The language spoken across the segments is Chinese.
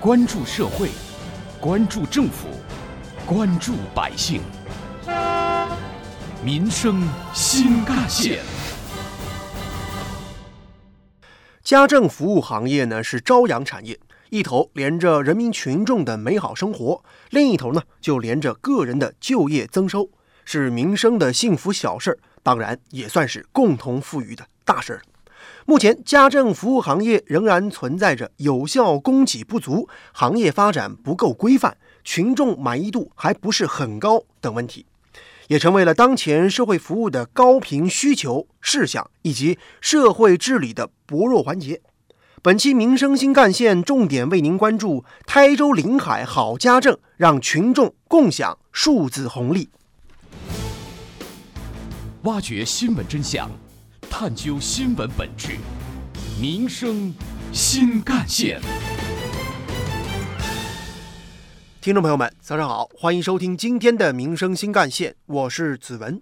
关注社会，关注政府，关注百姓，民生新干线。家政服务行业呢是朝阳产业，一头连着人民群众的美好生活，另一头呢就连着个人的就业增收，是民生的幸福小事儿，当然也算是共同富裕的大事儿。目前，家政服务行业仍然存在着有效供给不足、行业发展不够规范、群众满意度还不是很高等问题。也成为了当前社会服务的高频需求事项以及社会治理的薄弱环节。本期民生新干线重点为您关注台州临海好家政，让群众共享数字红利。挖掘新闻真相，探究新闻本质，民生新干线。听众朋友们，早上好，欢迎收听今天的民生新干线，我是子文。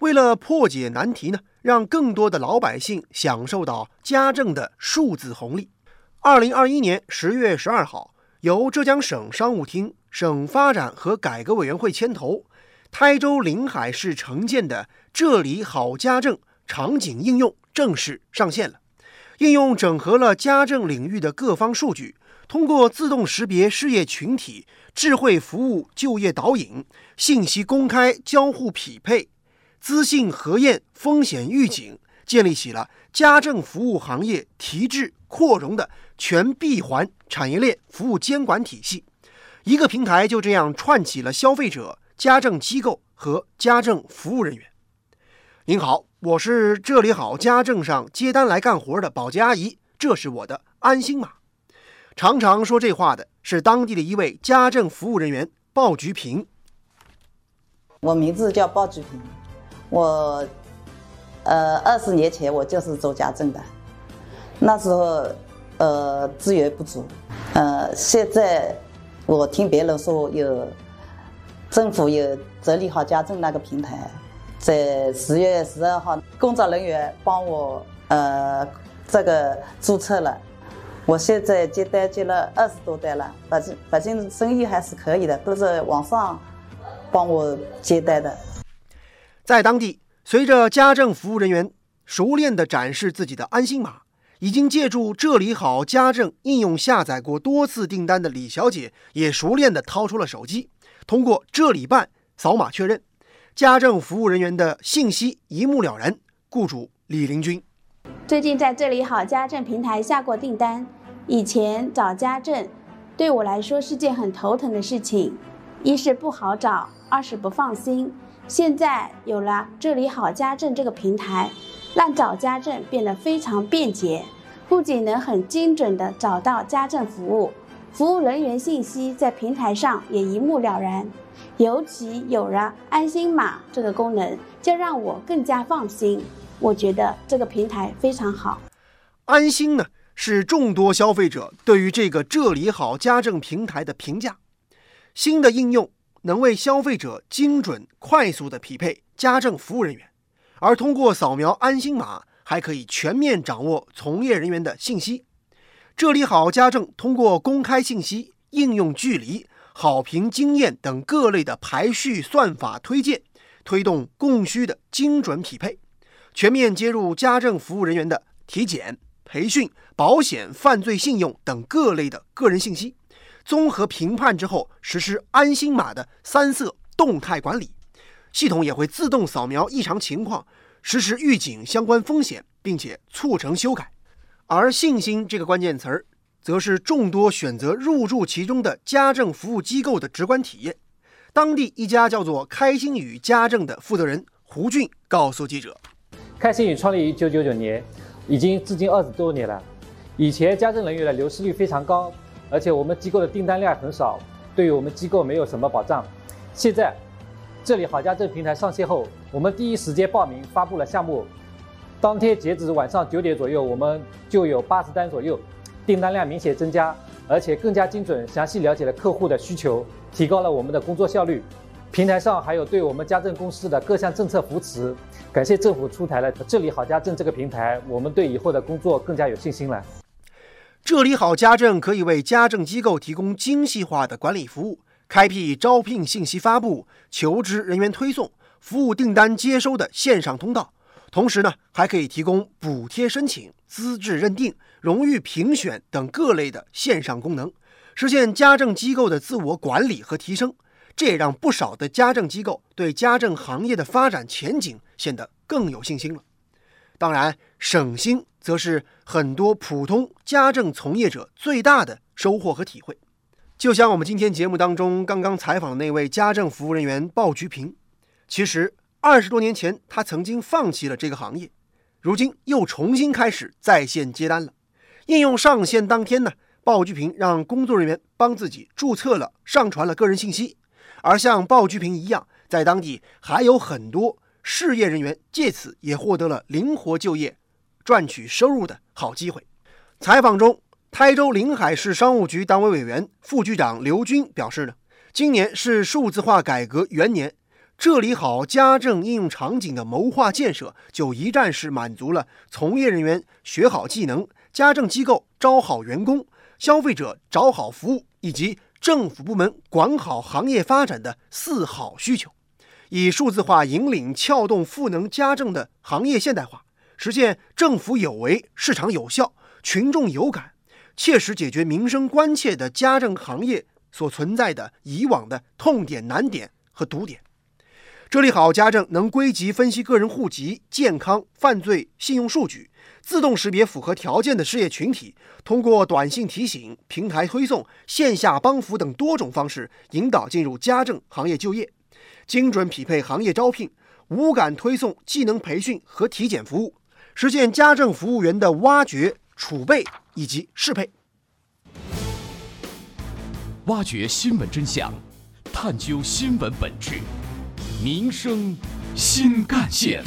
为了破解难题呢，让更多的老百姓享受到家政的数字红利，二零二一年十月十二号，由浙江省商务厅、省发展和改革委员会牵头，台州临海市城建的“这里好家政”场景应用正式上线了。应用整合了家政领域的各方数据。通过自动识别事业群体、智慧服务就业导引、信息公开交互匹配、资信核验、风险预警，建立起了家政服务行业提质扩容的全闭环产业链服务监管体系。一个平台就这样串起了消费者、家政机构和家政服务人员。您好，我是这里好家政上接单来干活的保洁阿姨，这是我的安心码。常常说这话的是当地的一位家政服务人员鲍菊平。我名字叫鲍菊平，我呃二十年前我就是做家政的，那时候呃资源不足，呃现在我听别人说有政府有整理好家政那个平台，在十月十二号工作人员帮我呃这个注册了。我现在接单接了二十多单了，反正反正生意还是可以的，都是网上帮我接单的。在当地，随着家政服务人员熟练地展示自己的安心码，已经借助“这里好家政”应用下载过多次订单的李小姐，也熟练地掏出了手机，通过“这里办”扫码确认，家政服务人员的信息一目了然。雇主李林军。最近在这里好家政平台下过订单，以前找家政对我来说是件很头疼的事情，一是不好找，二是不放心。现在有了这里好家政这个平台，让找家政变得非常便捷，不仅能很精准地找到家政服务，服务人员信息在平台上也一目了然。尤其有了安心码这个功能，就让我更加放心。我觉得这个平台非常好。安心呢，是众多消费者对于这个“这里好家政”平台的评价。新的应用能为消费者精准、快速的匹配家政服务人员，而通过扫描安心码，还可以全面掌握从业人员的信息。这里好家政通过公开信息、应用距离、好评经验等各类的排序算法推荐，推动供需的精准匹配。全面接入家政服务人员的体检、培训、保险、犯罪信用等各类的个人信息，综合评判之后，实施安心码的三色动态管理。系统也会自动扫描异常情况，实时预警相关风险，并且促成修改。而“信心”这个关键词儿，则是众多选择入驻其中的家政服务机构的直观体验。当地一家叫做“开心语家政”的负责人胡俊告诉记者。开心语创立于一九九九年，已经至今二十多年了。以前家政人员的流失率非常高，而且我们机构的订单量很少，对于我们机构没有什么保障。现在，这里好家政平台上线后，我们第一时间报名发布了项目，当天截止晚上九点左右，我们就有八十单左右，订单量明显增加，而且更加精准、详细了解了客户的需求，提高了我们的工作效率。平台上还有对我们家政公司的各项政策扶持，感谢政府出台了“这里好家政”这个平台，我们对以后的工作更加有信心了。这里好家政可以为家政机构提供精细化的管理服务，开辟招聘信息发布、求职人员推送、服务订单接收的线上通道。同时呢，还可以提供补贴申请、资质认定、荣誉评选等各类的线上功能，实现家政机构的自我管理和提升。这也让不少的家政机构对家政行业的发展前景显得更有信心了。当然，省心则是很多普通家政从业者最大的收获和体会。就像我们今天节目当中刚刚采访的那位家政服务人员鲍菊平，其实二十多年前他曾经放弃了这个行业，如今又重新开始在线接单了。应用上线当天呢，鲍菊平让工作人员帮自己注册了、上传了个人信息。而像鲍菊平一样，在当地还有很多事业人员，借此也获得了灵活就业、赚取收入的好机会。采访中，台州临海市商务局党委委员、副局长刘军表示呢，今年是数字化改革元年，这里好家政应用场景的谋划建设，就一站式满足了从业人员学好技能、家政机构招好员工、消费者找好服务以及。政府部门管好行业发展的四好需求，以数字化引领撬动赋能家政的行业现代化，实现政府有为、市场有效、群众有感，切实解决民生关切的家政行业所存在的以往的痛点、难点和堵点。这里好家政能归集分析个人户籍、健康、犯罪、信用数据。自动识别符合条件的事业群体，通过短信提醒、平台推送、线下帮扶等多种方式引导进入家政行业就业，精准匹配行业招聘，无感推送技能培训和体检服务，实现家政服务员的挖掘、储备以及适配。挖掘新闻真相，探究新闻本质，民生新干线。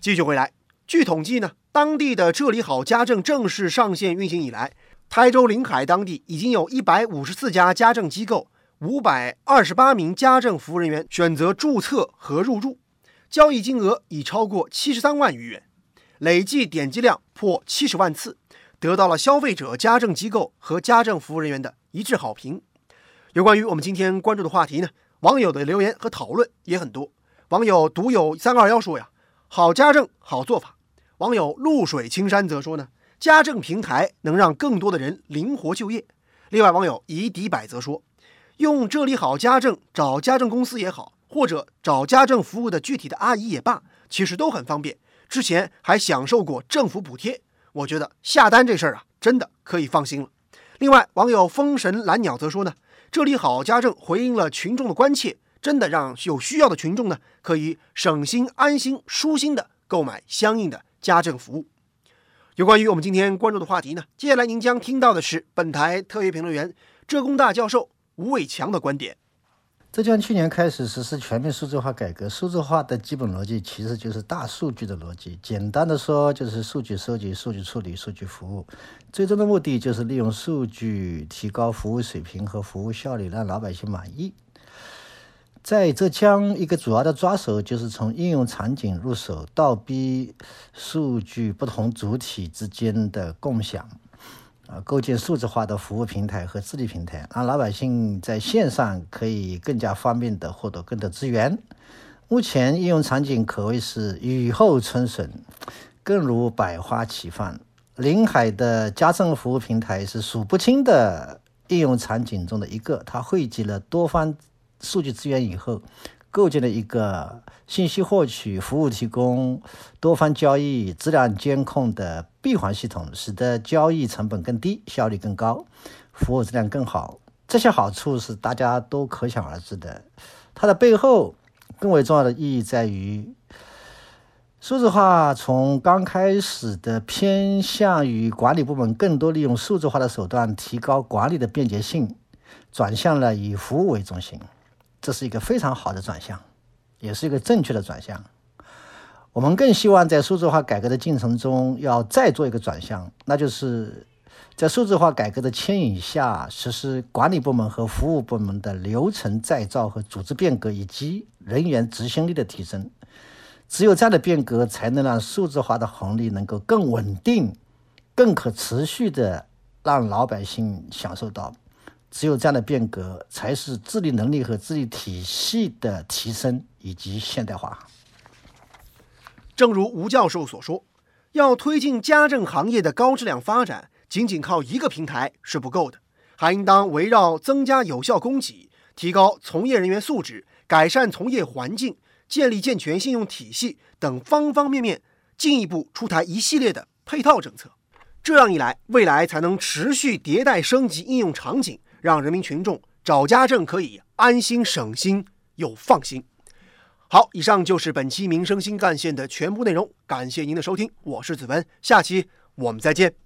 继续回来，据统计呢，当地的这里好家政正式上线运行以来，台州临海当地已经有一百五十四家家政机构，五百二十八名家政服务人员选择注册和入驻，交易金额已超过七十三万余元，累计点击量破七十万次，得到了消费者、家政机构和家政服务人员的一致好评。有关于我们今天关注的话题呢，网友的留言和讨论也很多。网友独有三二幺说呀。好家政好做法，网友露水青山则说呢，家政平台能让更多的人灵活就业。另外，网友以迪百则说，用这里好家政找家政公司也好，或者找家政服务的具体的阿姨也罢，其实都很方便。之前还享受过政府补贴，我觉得下单这事儿啊，真的可以放心了。另外，网友风神蓝鸟则说呢，这里好家政回应了群众的关切。真的让有需要的群众呢，可以省心、安心、舒心的购买相应的家政服务。有关于我们今天关注的话题呢，接下来您将听到的是本台特约评论员浙工大教授吴伟强的观点。浙江去年开始实施全面数字化改革，数字化的基本逻辑其实就是大数据的逻辑。简单的说，就是数据收集、数据处理、数据服务，最终的目的就是利用数据提高服务水平和服务效率，让老百姓满意。在浙江，一个主要的抓手就是从应用场景入手，倒逼数据不同主体之间的共享，啊，构建数字化的服务平台和治理平台，让老百姓在线上可以更加方便的获得更多资源。目前应用场景可谓是雨后春笋，更如百花齐放。临海的家政服务平台是数不清的应用场景中的一个，它汇集了多方。数据资源以后，构建了一个信息获取、服务提供、多方交易、质量监控的闭环系统，使得交易成本更低、效率更高、服务质量更好。这些好处是大家都可想而知的。它的背后更为重要的意义在于，数字化从刚开始的偏向于管理部门更多利用数字化的手段提高管理的便捷性，转向了以服务为中心。这是一个非常好的转向，也是一个正确的转向。我们更希望在数字化改革的进程中，要再做一个转向，那就是在数字化改革的牵引下，实施管理部门和服务部门的流程再造和组织变革，以及人员执行力的提升。只有这样的变革，才能让数字化的红利能够更稳定、更可持续的让老百姓享受到。只有这样的变革，才是治理能力和治理体系的提升以及现代化。正如吴教授所说，要推进家政行业的高质量发展，仅仅靠一个平台是不够的，还应当围绕增加有效供给、提高从业人员素质、改善从业环境、建立健全信用体系等方方面面，进一步出台一系列的配套政策。这样一来，未来才能持续迭代升级应用场景。让人民群众找家政可以安心省心又放心。好，以上就是本期民生新干线的全部内容，感谢您的收听，我是子文，下期我们再见。